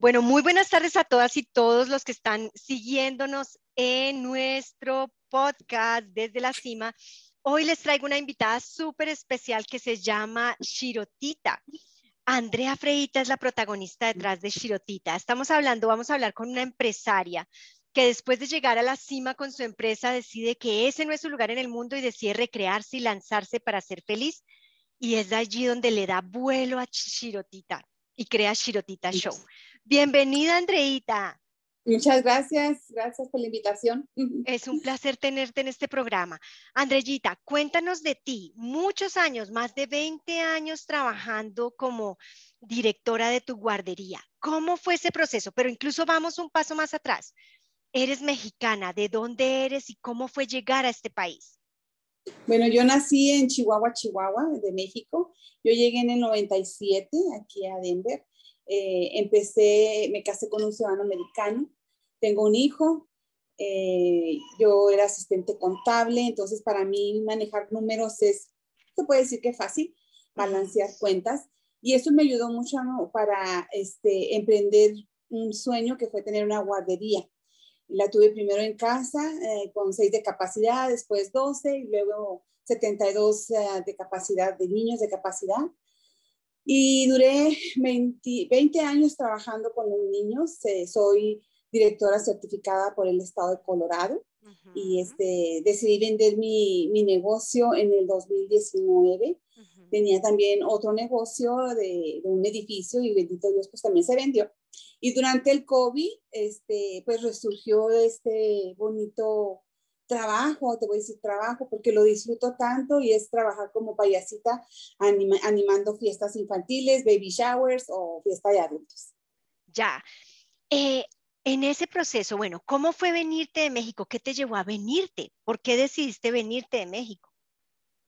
Bueno, muy buenas tardes a todas y todos los que están siguiéndonos en nuestro podcast desde la cima. Hoy les traigo una invitada súper especial que se llama Shirotita. Andrea Freita es la protagonista detrás de Shirotita. Estamos hablando, vamos a hablar con una empresaria que después de llegar a la cima con su empresa decide que ese no es su lugar en el mundo y decide recrearse y lanzarse para ser feliz. Y es allí donde le da vuelo a Shirotita y crea Shirotita Show. Bienvenida, Andreita. Muchas gracias, gracias por la invitación. Es un placer tenerte en este programa. Andreyita, cuéntanos de ti. Muchos años, más de 20 años trabajando como directora de tu guardería. ¿Cómo fue ese proceso? Pero incluso vamos un paso más atrás. Eres mexicana, ¿de dónde eres y cómo fue llegar a este país? Bueno, yo nací en Chihuahua, Chihuahua, de México. Yo llegué en el 97 aquí a Denver eh, empecé, me casé con un ciudadano americano, tengo un hijo, eh, yo era asistente contable, entonces para mí manejar números es, se puede decir que fácil, balancear cuentas, y eso me ayudó mucho para este, emprender un sueño que fue tener una guardería. La tuve primero en casa eh, con 6 de capacidad, después 12 y luego 72 de capacidad de niños de capacidad. Y duré 20, años trabajando con los niños. Eh, soy directora certificada por el estado de Colorado y este, decidí vender mi, mi, negocio en el 2019. Tenía también otro negocio de, de, un edificio y bendito Dios, pues también se vendió. Y durante el COVID, este, pues resurgió este bonito trabajo, te voy a decir trabajo, porque lo disfruto tanto y es trabajar como payasita animando fiestas infantiles, baby showers o fiesta de adultos. Ya. Eh, en ese proceso, bueno, ¿cómo fue venirte de México? ¿Qué te llevó a venirte? ¿Por qué decidiste venirte de México?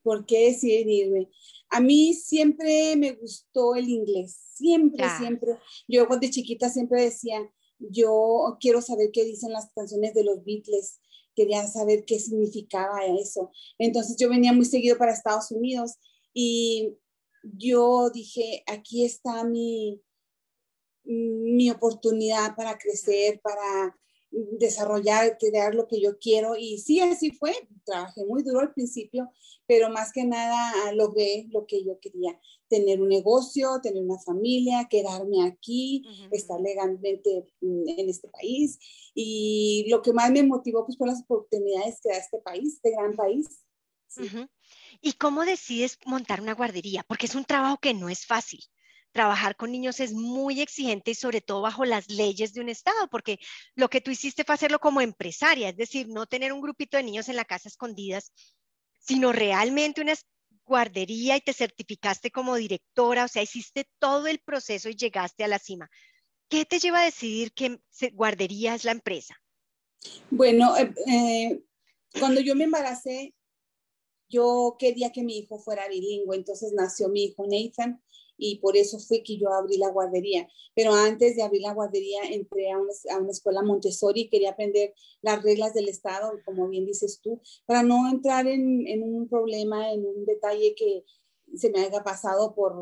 ¿Por qué decidí venirme? A mí siempre me gustó el inglés, siempre, siempre. Yo de chiquita siempre decía, yo quiero saber qué dicen las canciones de los Beatles, quería saber qué significaba eso. Entonces yo venía muy seguido para Estados Unidos y yo dije, aquí está mi, mi oportunidad para crecer, para desarrollar, crear lo que yo quiero. Y sí, así fue. Trabajé muy duro al principio, pero más que nada logré lo que yo quería. Tener un negocio, tener una familia, quedarme aquí, estar legalmente mm, en este país. Y lo que más me motivó pues, fue las oportunidades que da este país, este gran país. ¿Y cómo decides montar una guardería? Porque es un trabajo que no es fácil trabajar con niños es muy exigente y sobre todo bajo las leyes de un estado, porque lo que tú hiciste fue hacerlo como empresaria, es decir, no tener un grupito de niños en la casa escondidas, sino realmente una guardería y te certificaste como directora, o sea, hiciste todo el proceso y llegaste a la cima. ¿Qué te lleva a decidir que guardería es la empresa? Bueno, eh, eh, cuando yo me embaracé, yo quería que mi hijo fuera bilingüe, entonces nació mi hijo Nathan y por eso fue que yo abrí la guardería. Pero antes de abrir la guardería entré a una, a una escuela Montessori y quería aprender las reglas del Estado, como bien dices tú, para no entrar en, en un problema, en un detalle que se me haya pasado por,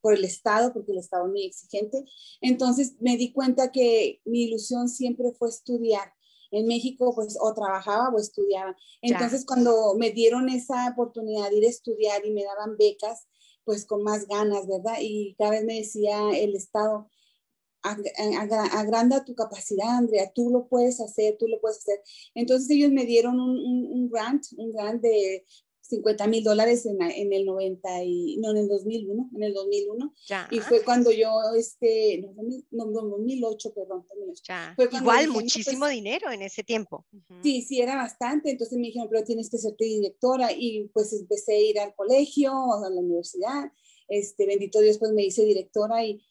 por el Estado, porque el Estado es muy exigente. Entonces me di cuenta que mi ilusión siempre fue estudiar. En México, pues, o trabajaba o estudiaba. Entonces, cuando me dieron esa oportunidad de ir a estudiar y me daban becas, pues con más ganas, ¿verdad? Y cada vez me decía el Estado, agranda tu capacidad, Andrea, tú lo puedes hacer, tú lo puedes hacer. Entonces ellos me dieron un, un grant, un grant de 50 mil dólares en, en, el 90 y, no, en el 2001, en el 2001. Y fue cuando yo, este, no, no 2008, perdón. 2008. Igual, muchísimo dinero en ese tiempo. Sí, sí, era bastante. Entonces me dijeron, pero tienes que ser directora. Y pues empecé a ir al colegio, a la universidad. Este, bendito Dios, pues me hice directora y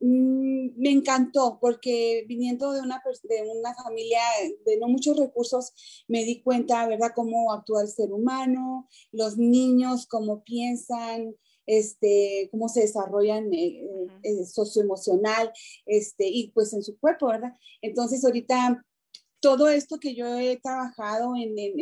me encantó porque viniendo de una, de una familia de no muchos recursos, me di cuenta, ¿verdad?, cómo actúa el ser humano, los niños, cómo piensan, este, cómo se desarrollan eh, eh, socioemocional, este, y pues en su cuerpo, ¿verdad? Entonces ahorita todo esto que yo he trabajado en, en,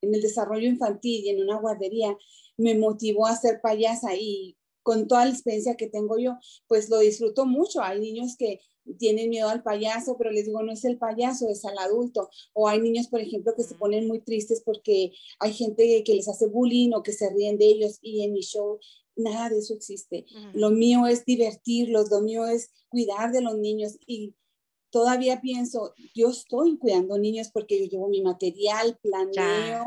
en, el desarrollo infantil y en una guardería me motivó a ser payasa y con toda la experiencia que tengo yo, pues lo disfruto mucho. Hay niños que tienen miedo al payaso, pero les digo, no es el payaso, es al adulto. O hay niños, por ejemplo, que se ponen muy tristes porque hay gente que les hace bullying o que se ríen de ellos y en mi show nada de eso existe. Lo mío es divertirlos, lo mío es cuidar de los niños y todavía pienso, yo estoy cuidando niños porque yo llevo mi material, planeo,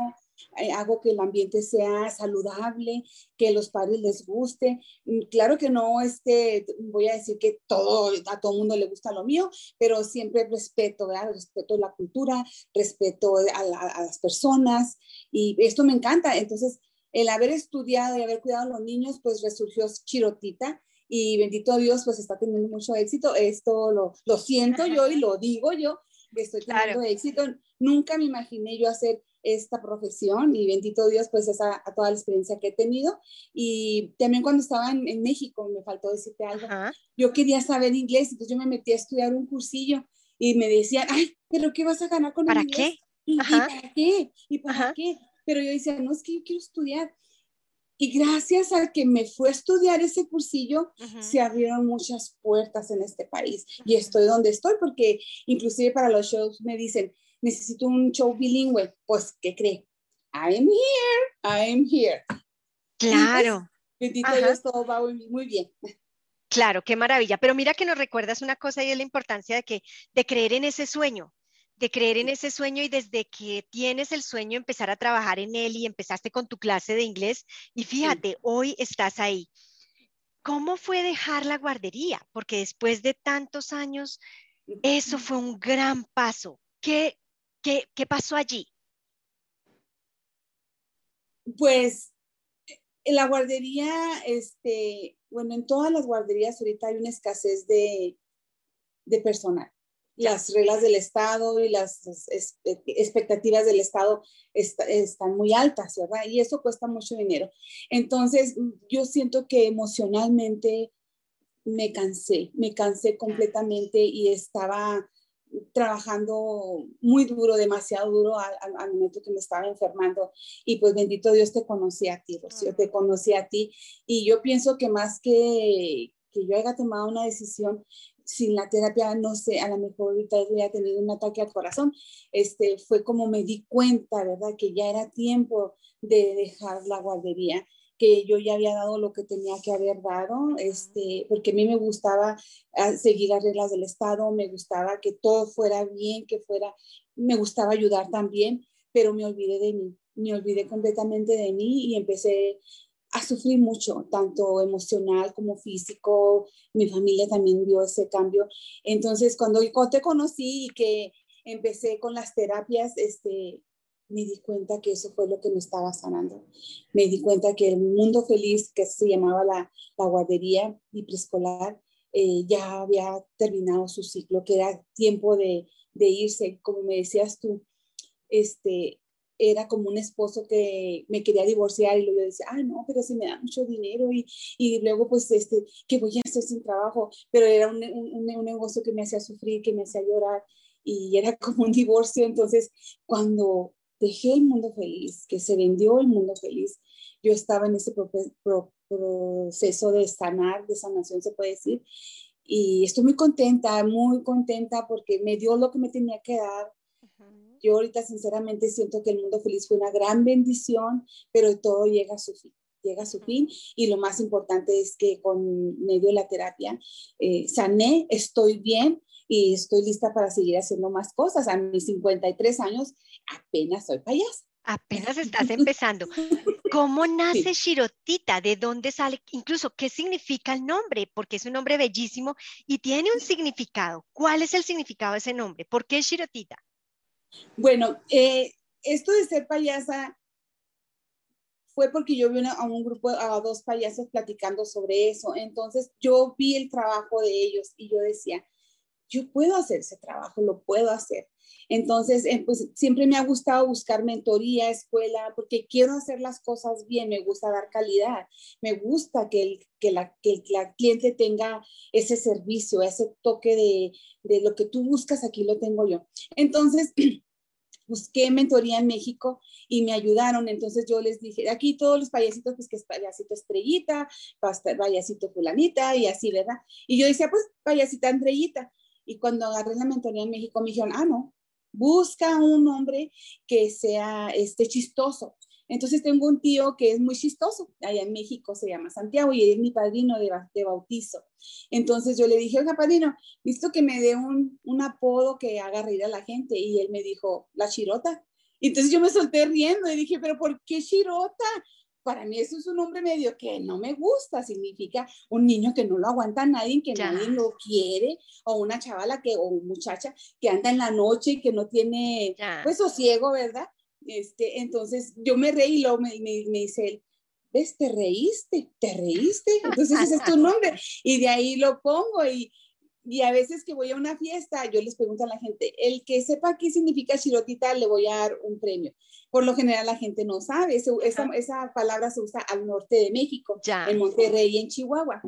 hago que el ambiente sea saludable, que los padres les guste. Mm, claro que no este, voy a decir que todo, a todo mundo le gusta lo mío, pero siempre respeto, ¿verdad? Respeto la cultura, respeto a, las personas y esto me encanta. Entonces, el haber estudiado y haber cuidado a los niños, pues resurgió Chirotita y bendito Dios, pues está teniendo mucho éxito. Esto lo, lo siento yo y lo digo yo, que estoy teniendo éxito. Nunca me imaginé yo hacer esta profesión y bendito Dios, pues esa, a toda la experiencia que he tenido. Y también cuando estaba en, México, me faltó decirte algo, yo quería saber inglés, entonces yo me metí a estudiar un cursillo y me decían, ay, pero ¿qué vas a ganar con ¿Para inglés? qué? ¿Y, para qué? ¿Y para qué? Pero yo decía, no, es que yo quiero estudiar. Y gracias a que me fue a estudiar ese cursillo, se abrieron muchas puertas en este país. Y estoy donde estoy porque inclusive para los shows me dicen, necesito un show bilingüe. Pues, ¿qué cree? I'm here, I'm here. Claro. bendito Dios, todo va muy bien. Claro, qué maravilla. Pero mira que nos recuerdas una cosa y es la importancia de que de creer en ese sueño, de creer en ese sueño y desde que tienes el sueño empezar a trabajar en él y empezaste con tu clase de inglés y fíjate, hoy estás ahí. ¿Cómo fue dejar la guardería? Porque después de tantos años, eso fue un gran paso. ¿Qué, ¿Qué, pasó allí? Pues en la guardería, este, bueno, en todas las guarderías ahorita hay una escasez de, personal. Las reglas del Estado y las expectativas del Estado están muy altas, ¿verdad? Y eso cuesta mucho dinero. Entonces, yo siento que emocionalmente me cansé, me cansé completamente y estaba trabajando muy duro, demasiado duro al, momento que me estaba enfermando. Y pues bendito Dios te conocí a ti, Rocío, te conocí a ti. Y yo pienso que más que, que yo haya tomado una decisión sin la terapia, no sé, a lo mejor ahorita hubiera tenido un ataque al corazón, este, fue como me di cuenta, ¿verdad? Que ya era tiempo de dejar la guardería que yo ya había dado lo que tenía que haber dado, este, porque a mí me gustaba ah, seguir las reglas del Estado, me gustaba que todo fuera bien, que fuera, me gustaba ayudar también, pero me olvidé de mí, me olvidé completamente de mí y empecé a sufrir mucho, tanto emocional como físico. Mi familia también vio ese cambio. Entonces, cuando, cuando te conocí y que empecé con las terapias, este, me di cuenta que eso fue lo que me estaba sanando. Me di cuenta que el mundo feliz, que se llamaba la, la guardería y preescolar, eh, ya había terminado su ciclo, que era tiempo de, de, irse. Como me decías tú, este, era como un esposo que me quería divorciar y luego yo decía, ay, no, pero si me da mucho dinero y, y luego pues, este, ¿qué voy a hacer sin trabajo? Pero era un, un, un negocio que me hacía sufrir, que me hacía llorar y era como un divorcio. Entonces, cuando dejé el mundo feliz, que se vendió el mundo feliz. Yo estaba en ese proceso de sanar, de sanación, se puede decir. Y estoy muy contenta, muy contenta porque me dio lo que me tenía que dar. Yo ahorita sinceramente siento que el mundo feliz fue una gran bendición, pero todo llega a su fin llega a su fin y lo más importante es que con medio de la terapia eh, sané, estoy bien y estoy lista para seguir haciendo más cosas. A mis 53 años apenas soy payasa. Apenas estás empezando. ¿Cómo nace Shirotita? ¿De dónde sale? Incluso, ¿qué significa el nombre? Porque es un nombre bellísimo y tiene un significado. ¿Cuál es el significado de ese nombre? ¿Por qué Shirotita? Bueno, eh, esto de ser payasa fue porque yo vi a un grupo, a dos payasos platicando sobre eso. Entonces yo vi el trabajo de ellos y yo decía, yo puedo hacer ese trabajo, lo puedo hacer. Entonces, eh, pues siempre me ha gustado buscar mentoría, escuela, porque quiero hacer las cosas bien, me gusta dar calidad, me gusta que el, que la, que la cliente tenga ese servicio, ese toque de, de lo que tú buscas, aquí lo tengo yo. Entonces, busqué mentoría en México y me ayudaron. Entonces yo les dije, aquí todos los payasitos, pues que es payasito estrellita, payasito fulanita y así, ¿verdad? Y yo decía, pues payasita estrellita Y cuando agarré la mentoría en México, me dijeron, ah, no, busca un hombre que sea este, chistoso. Entonces tengo un tío que es muy chistoso, allá en México se llama Santiago y es mi padrino de, de bautizo. Entonces yo le dije, oiga, padrino, visto que me dé un, un apodo que haga reír a la gente. Y él me dijo, la chirota. Entonces yo me solté riendo y dije, pero ¿por qué chirota? Para mí eso es un nombre medio que no me gusta, significa un niño que no lo aguanta nadie, que nadie lo quiere, o una chavala que, o muchacha que anda en la noche y que no tiene, pues, sosiego, ¿verdad? Este, entonces yo me reí y luego me, me, dice él, ¿ves? Te reíste, te reíste. Entonces ese es tu nombre. Y de ahí lo pongo y, y a veces que voy a una fiesta, yo les pregunto a la gente, el que sepa qué significa chirotita, le voy a dar un premio. Por lo general la gente no sabe, esa, esa, palabra se usa al norte de México, en Monterrey y en Chihuahua.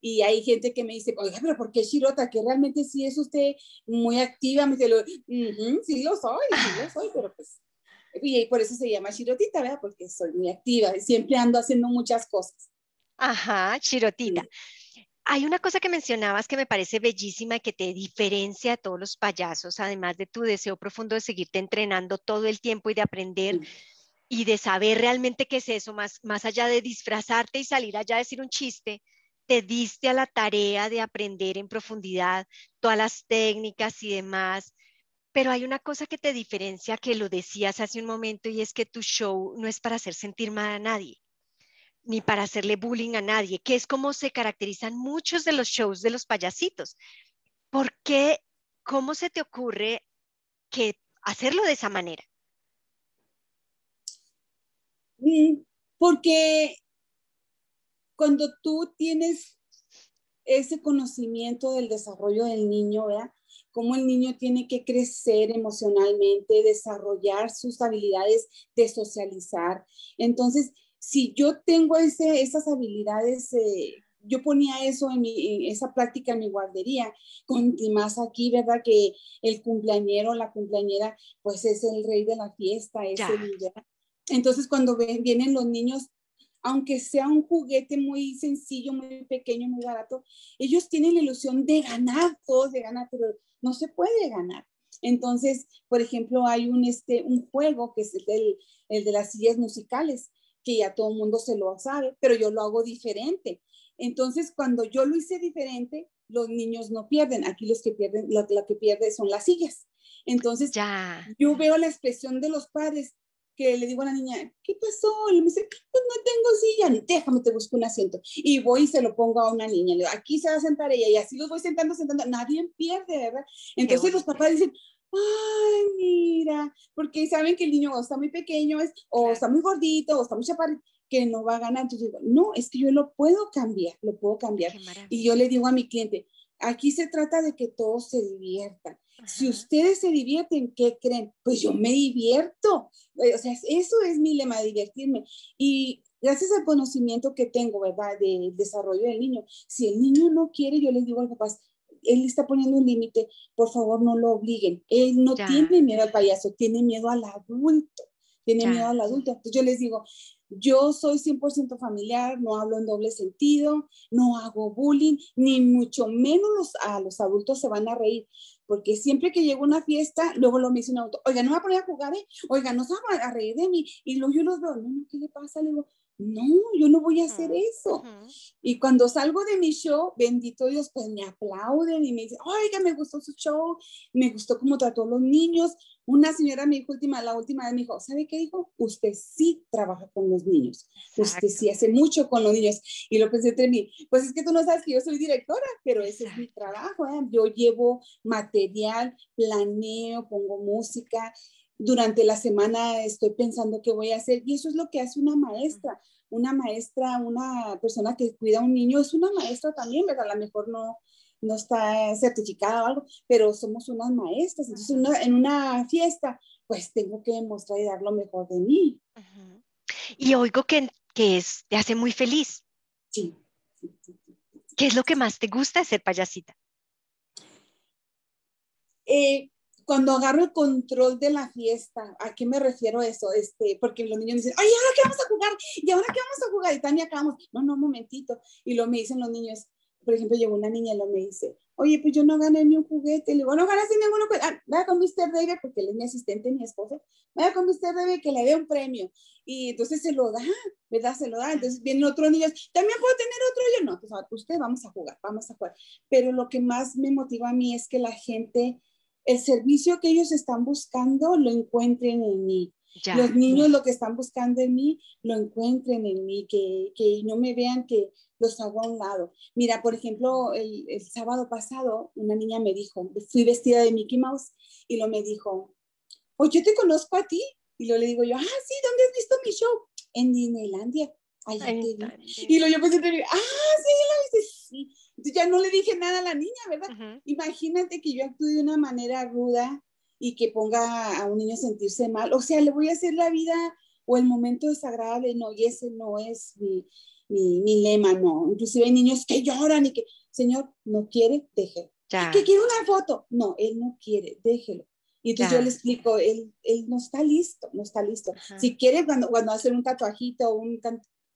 Y hay gente que me dice, oiga, pero ¿por qué chirota? Que realmente sí es usted muy activa. Me dice, sí lo soy, sí lo soy, pero pues y por eso se llama Chirotita, ¿verdad? Porque soy muy activa siempre ando haciendo muchas cosas. Ajá, Chirotita. Hay una cosa que mencionabas que me parece bellísima y que te diferencia a todos los payasos, además de tu deseo profundo de seguirte entrenando todo el tiempo y de aprender y de saber realmente qué es eso, más, más allá de disfrazarte y salir allá a decir un chiste, te diste a la tarea de aprender en profundidad todas las técnicas y demás. Pero hay una cosa que te diferencia, que lo decías hace un momento, y es que tu show no es para hacer sentir mal a nadie, ni para hacerle bullying a nadie, que es como se caracterizan muchos de los shows de los payasitos. ¿Por qué? ¿Cómo se te ocurre que hacerlo de esa manera? Mm, porque cuando tú tienes ese conocimiento del desarrollo del niño, ¿verdad? cómo el niño tiene que crecer emocionalmente, desarrollar sus habilidades de socializar. Entonces, si yo tengo ese, esas habilidades, eh, yo ponía eso en, mi, esa práctica en mi guardería, con y más aquí, ¿verdad? Que el cumpleañero, la cumpleañera, pues es el rey de la fiesta, es el, Entonces, cuando vienen los niños aunque sea un juguete muy sencillo, muy pequeño, muy barato, ellos tienen la ilusión de ganar, todos de ganar, pero no se puede ganar. Entonces, por ejemplo, hay un, este, un juego que es el, el de las sillas musicales, que ya todo el mundo se lo sabe, pero yo lo hago diferente. Entonces, cuando yo lo hice diferente, los niños no pierden. Aquí los que pierden, lo, que pierde son las sillas. Entonces, ya. yo veo la expresión de los padres que le digo a la niña, ¿qué pasó? Y me dice, pues no tengo silla, déjame, te busco un asiento. Y voy y se lo pongo a una niña, le digo, aquí se va a sentar ella, y así los voy sentando, sentando, nadie pierde, ¿verdad? Entonces los papás dicen, ay, mira, porque saben que el niño o está muy pequeño, es, o está muy gordito, o está muy chaparrito, que no va a ganar. Entonces digo, no, es que yo lo puedo cambiar, lo puedo cambiar. Y yo le digo a mi cliente, aquí se trata de que todos se diviertan. Si ustedes se divierten, ¿qué creen? Pues yo me divierto. Eh, o sea, eso es mi lema, divertirme. Y gracias al conocimiento que tengo, ¿verdad? Del desarrollo del niño. Si el niño no quiere, yo les digo al papás, él está poniendo un límite, por favor no lo obliguen. Él no tiene miedo al payaso, tiene miedo al adulto, tiene miedo al adulto. Entonces yo les digo, yo soy 100% familiar, no hablo en doble sentido, no hago bullying, ni mucho menos a los adultos se van a reír porque siempre que llego a una fiesta, luego lo me dice un auto, oiga, no me voy a poner a jugar, ¿eh? oiga, no se va a reír de mí. Y luego yo los veo, no, ¿qué le pasa? Le digo, no, yo no voy a hacer eso. Y cuando salgo de mi show, bendito Dios, pues me aplauden y me dicen, oiga, me gustó su show, me gustó cómo trató a los niños. Una señora mi última, la última vez me dijo, ¿sabe qué dijo? Usted sí trabaja con los niños, usted sí hace mucho con los niños. Y lo pensé entre mí, pues es que tú no sabes que yo soy directora, pero ese es mi trabajo. ¿eh? Yo llevo material, planeo, pongo música durante la semana estoy pensando qué voy a hacer y eso es lo que hace una maestra. Una maestra, una persona que cuida a un niño es una maestra también, ¿verdad? A lo mejor no, no está certificada o algo, pero somos unas maestras. Entonces, en una fiesta, pues tengo que demostrar y dar lo mejor de mí. Y oigo que, que es, te hace muy feliz. Sí. ¿Qué es lo que más te gusta de ser payasita? Eh, cuando agarro el control de la fiesta, ¿a qué me refiero eso? Este, porque los niños dicen, oye, ¿ahora qué vamos a jugar? ¿Y ahora qué vamos a jugar? Y Tania acabamos, no, no, un momentito. Y luego me dicen los niños, por ejemplo, llegó una niña y lo me dice, oye, pues yo no gané ni un juguete. Le digo, no ganaste ninguno, pues, ah, vaya con Mr. David, porque él es mi asistente, mi esposa, vaya con Mr. David que le dé un premio. Y entonces se lo da, ¿verdad? Se lo da. Entonces vienen otros niños, también puedo tener otro. Yo no, pues usted vamos a jugar, vamos a jugar. Pero lo que más me motiva a mí es que la gente, el servicio que ellos están buscando, lo encuentren en mí. Los niños lo que están buscando en mí, lo encuentren en mí, que, que no me vean que los hago a un lado. Mira, por ejemplo, el, el, sábado pasado una niña me dijo, fui vestida de Mickey Mouse y lo me dijo, oye, yo te conozco a ti. Y lo le digo yo, ah, sí, ¿dónde has visto mi show? En Disneylandia. Allá te Y lo yo pensé, ah, sí, la viste, sí. Entonces ya no le dije nada a la niña, ¿verdad? Imagínate que yo actúe de una manera ruda y que ponga a un niño a sentirse mal. O sea, le voy a hacer la vida o el momento desagradable. No, y ese no es mi, mi, mi lema, no. Inclusive hay niños que lloran y que, Señor, no quiere, déjelo. Que quiere una foto. No, él no quiere, déjelo. Y entonces yo le explico, él, él no está listo, no está listo. Si quiere, cuando, cuando hacer un tatuajito o un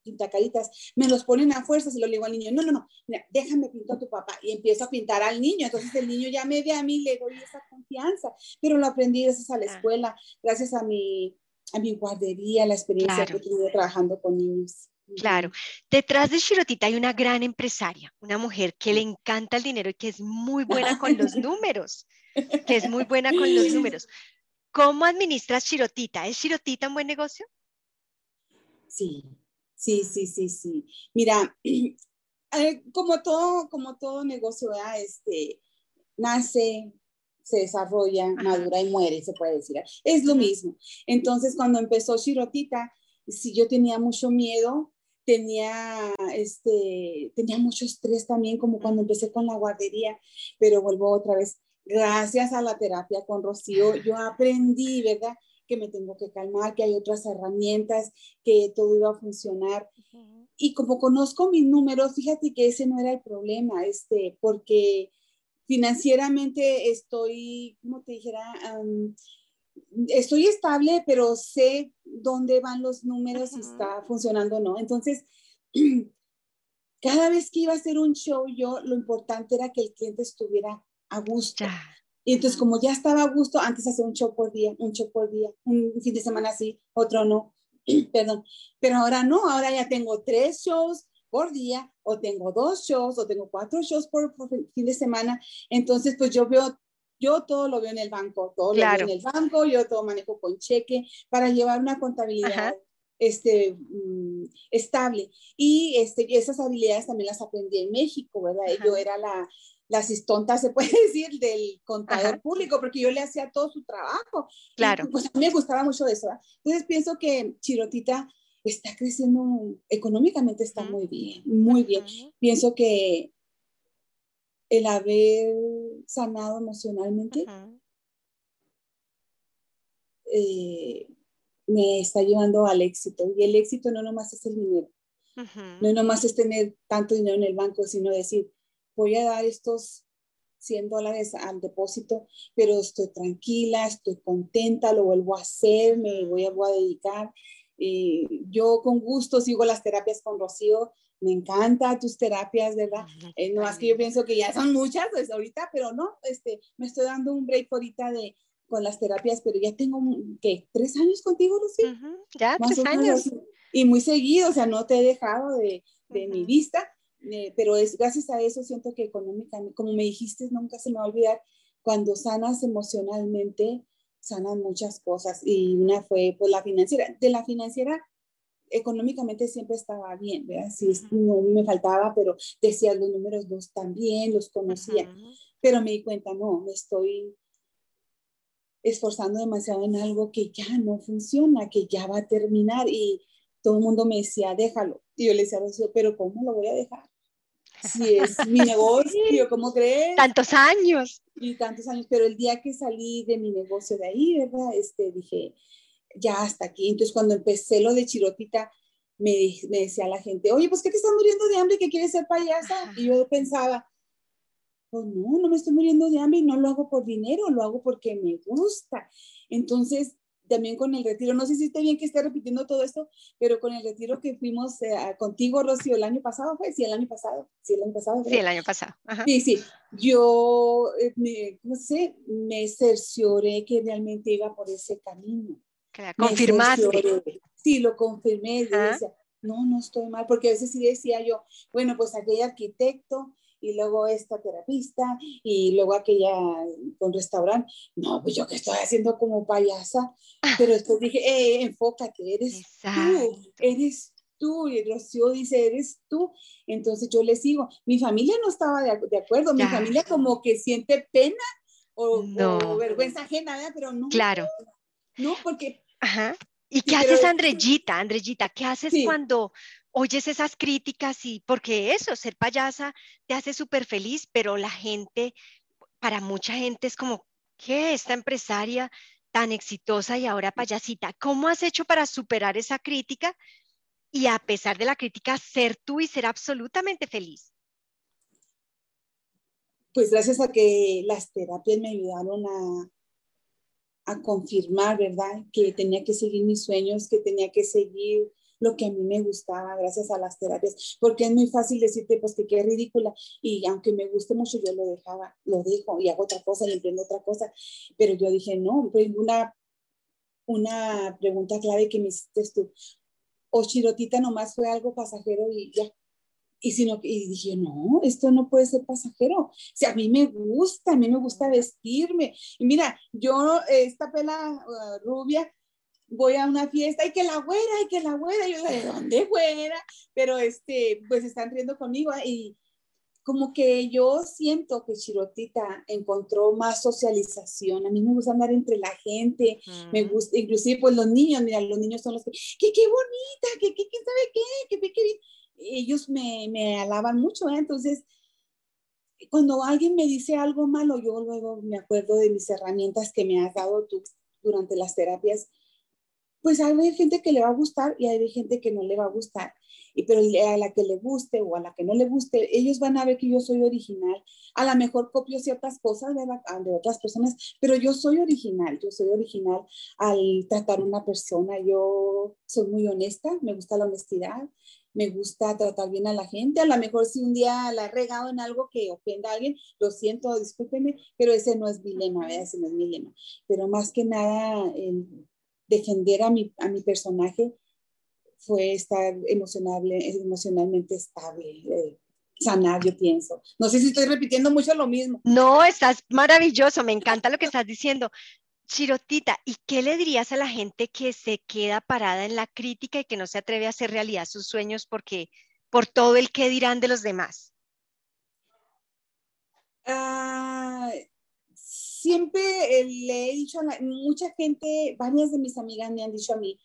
pintacaritas, me los ponen a fuerzas y lo digo al niño, no, no, no, mira, déjame pintar a tu papá. Y empiezo a pintar al niño. Entonces el niño ya me ve a mí, le doy esa confianza. Pero lo aprendí gracias a la escuela, gracias a mi, a mi guardería, la experiencia que he tenido trabajando con niños. Claro. Detrás de Shirotita hay una gran empresaria, una mujer que le encanta el dinero y que es muy buena con los números, que es muy buena con los números. ¿Cómo administras Shirotita? ¿Es Shirotita un buen negocio? Sí, sí, sí, sí, sí. Mira, eh, como todo, como todo negocio, este, nace, se desarrolla, madura y muere, se puede decir. Es lo mismo. Entonces, cuando empezó Shirotita, si yo tenía mucho miedo, tenía, este, tenía mucho estrés también, como cuando empecé con la guardería, pero vuelvo otra vez, gracias a la terapia con Rocío, yo aprendí, ¿verdad? Que me tengo que calmar, que hay otras herramientas, que todo iba a funcionar. Y como conozco mis números, fíjate que ese no era el problema, este, porque financieramente estoy, como te dijera, estoy estable, pero sé dónde van los números, si está funcionando o no. Entonces, cada vez que iba a hacer un show, yo lo importante era que el cliente estuviera a gusto. Y entonces, como ya estaba a gusto, antes hacía un show por día, un show por día, un fin de semana sí, otro no, perdón. Pero ahora no, ahora ya tengo tres shows por día, o tengo dos shows, o tengo cuatro shows por, por fin de semana. Entonces, pues yo veo yo todo lo veo en el banco, todo lo veo en el banco, yo todo manejo con cheque para llevar una contabilidad este, mm, estable. Y este, esas habilidades también las aprendí en México, ¿verdad? Yo era la, la asistonta, se puede decir, del contador público, porque yo le hacía todo su trabajo. Claro. pues a mí me gustaba mucho eso. ¿verdad? Entonces pienso que Chirotita está creciendo económicamente, está muy bien, muy bien. Pienso que el haber sanado emocionalmente eh, me está llevando al éxito. Y el éxito no nomás es el dinero, no nomás es tener tanto dinero en el banco, sino decir, voy a dar estos 100 dólares al depósito, pero estoy tranquila, estoy contenta, lo vuelvo a hacer, me voy a, voy a dedicar. Eh, yo con gusto sigo las terapias con Rocío me encanta tus terapias, ¿verdad? Eh, no más que yo pienso que ya son muchas pues, ahorita, pero no, este, me estoy dando un break ahorita de, con las terapias, pero ya tengo, ¿qué? ¿Tres años contigo, Lucía? Ya, tres años. Y muy seguido, o sea, no te he dejado de, de mi vista, eh, pero es gracias a eso siento que económicamente, como me dijiste, nunca se me va a olvidar, cuando sanas emocionalmente, sanan muchas cosas. Y una fue, pues, la financiera. De la financiera económicamente siempre estaba bien, ¿verdad? Sí, no me faltaba, pero decía los números no están bien, los conocía, pero me di cuenta, no, me estoy esforzando demasiado en algo que ya no funciona, que ya va a terminar y todo el mundo me decía, déjalo. Y yo le decía, pero ¿cómo lo voy a dejar? Si es mi negocio, ¿cómo crees? Tantos años. Y tantos años, pero el día que salí de mi negocio de ahí, ¿verdad? Este, dije, ya hasta aquí. Entonces, cuando empecé lo de Chirotita, me, me decía la gente, oye, pues, ¿qué te estás muriendo de hambre y que quieres ser payasa? Y yo pensaba, pues no, no me estoy muriendo de hambre y no lo hago por dinero, lo hago porque me gusta. Entonces, también con el retiro, no sé si está bien que esté repitiendo todo esto, pero con el retiro que fuimos eh, contigo, Rocío, el año pasado fue, sí, el año pasado, sí, el año pasado. Sí, el año pasado. Sí, sí, yo, eh, me, ¿cómo sé? Me cercioré que realmente iba por ese camino. Claro, confirmaste. Sí, lo confirmé, decía, no, no estoy mal, porque a veces sí decía yo, bueno, pues aquel arquitecto y luego esta terapista y luego aquella con restaurante. No, pues yo que estoy haciendo como payasa, pero después dije, eh, enfócate, eres tú, eres tú. Y Rocío dice, eres tú. Entonces yo le sigo. Mi familia no estaba de, acuerdo, mi familia como que siente pena o, vergüenza ajena, pero no. Claro. No, porque... Ajá. ¿Y qué haces, Andrellita? Andrellita, ¿qué haces cuando oyes esas críticas y porque eso, ser payasa te hace súper feliz, pero la gente, para mucha gente es como, ¿qué? Esta empresaria tan exitosa y ahora payasita, ¿cómo has hecho para superar esa crítica y a pesar de la crítica ser tú y ser absolutamente feliz? Pues gracias a que las terapias me ayudaron a, a confirmar, ¿verdad? Que tenía que seguir mis sueños, que tenía que seguir lo que a mí me gustaba gracias a las terapias, porque es muy fácil decirte pues que qué ridícula y aunque me guste mucho yo lo dejaba, lo dejo y hago otra cosa y emprendo otra cosa, pero yo dije no, pues una, una pregunta clave que me hiciste tú, o Chirotita nomás fue algo pasajero y ya, y, sino, y dije, no, esto no puede ser pasajero. O sea, a mí me gusta, a mí me gusta vestirme. Y mira, yo, esta pela uh, rubia, voy a una fiesta, y que la güera, y que la güera, y yo, ¿de dónde güera? Pero este, pues están riendo conmigo ¿eh? y como que yo siento que Chirotita encontró más socialización. A mí me gusta andar entre la gente, me gusta, inclusive pues los niños, mira, los niños son los que, que qué bonita, que, qué sabe qué, que, qué Ellos me, me alaban mucho, ¿eh? Entonces, cuando alguien me dice algo malo, yo luego me acuerdo de mis herramientas que me has dado tú durante las terapias pues hay gente que le va a gustar y hay gente que no le va a gustar. Y pero a la que le guste o a la que no le guste, ellos van a ver que yo soy original. A lo mejor copio ciertas cosas de, de otras personas, pero yo soy original. Yo soy original al tratar a una persona. Yo soy muy honesta, me gusta la honestidad, me gusta tratar bien a la gente. A lo mejor si un día la he regado en algo que ofenda a alguien, lo siento, discúlpeme, pero ese no es mi lema, ese no es mi lema. Pero más que nada, defender a mi, a mi personaje fue estar emocionalmente estable, eh, sanar, yo pienso. No sé si estoy repitiendo mucho lo mismo. No, estás maravilloso, me encanta lo que estás diciendo. Chirotita, ¿y qué le dirías a la gente que se queda parada en la crítica y que no se atreve a hacer realidad sus sueños porque por todo el que dirán de los demás? Ah, siempre le he dicho a mucha gente, varias de mis amigas me han dicho a mí,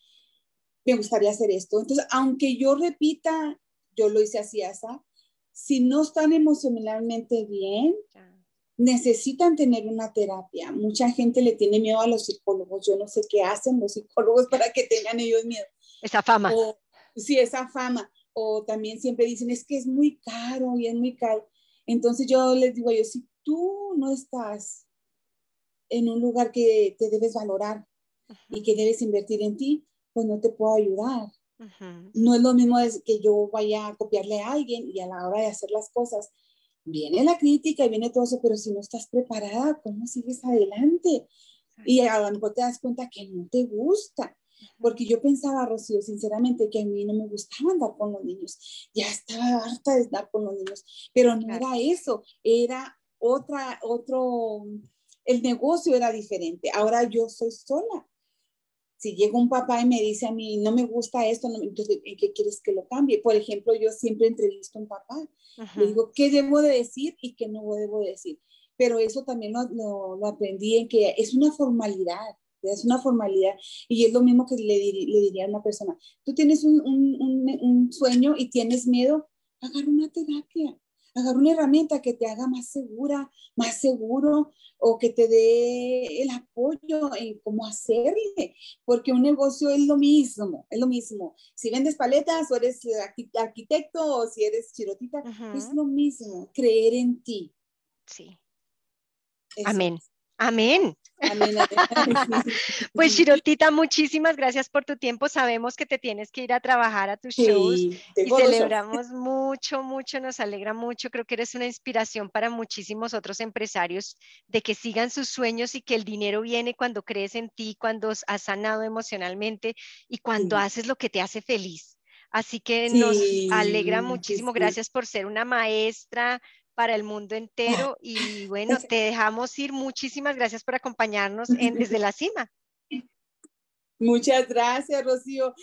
me gustaría hacer esto. Entonces, aunque yo repita, yo lo hice así, asa, si no están emocionalmente bien, necesitan tener una terapia. Mucha gente le tiene miedo a los psicólogos. Yo no sé qué hacen los psicólogos para que tengan ellos miedo. Esa fama. sí, esa fama. O también siempre dicen, es que es muy caro y es muy caro. Entonces yo les digo yo, si tú no estás en un lugar que te debes valorar y que debes invertir en ti, pues no te puedo ayudar. No es lo mismo que yo vaya a copiarle a alguien y a la hora de hacer las cosas, viene la crítica y viene todo eso, pero si no estás preparada, ¿cómo sigues adelante? Y a lo mejor te das cuenta que no te gusta. Porque yo pensaba, Rocío, sinceramente, que a mí no me gustaba andar con los niños. Ya estaba harta de estar con los niños, pero no era eso, era otra, otro, el negocio era diferente. Ahora yo soy sola. Si llega un papá y me dice a mí, no me gusta esto, entonces, ¿en qué quieres que lo cambie? Por ejemplo, yo siempre entrevisto a un papá. Le digo, ¿qué debo de decir y qué no debo de decir? Pero eso también lo, aprendí en que es una formalidad es una formalidad y es lo mismo que le, le diría a una persona, tú tienes un, un, un, sueño y tienes miedo, agarra una terapia, agarra una herramienta que te haga más segura, más seguro o que te dé el apoyo en cómo hacerle, porque un negocio es lo mismo, es lo mismo. Si vendes paletas o eres arquitecto o si eres chirotita, es lo mismo, creer en ti. Sí. Amén. Amén. Pues Shirotita, muchísimas gracias por tu tiempo. Sabemos que te tienes que ir a trabajar a tus shows y celebramos mucho, mucho, nos alegra mucho. Creo que eres una inspiración para muchísimos otros empresarios de que sigan sus sueños y que el dinero viene cuando crees en ti, cuando has sanado emocionalmente y cuando haces lo que te hace feliz. Así que nos alegra muchísimo. Gracias por ser una maestra, para el mundo entero. Y bueno, te dejamos ir. Muchísimas gracias por acompañarnos en Desde la Cima. Muchas gracias, Rocío.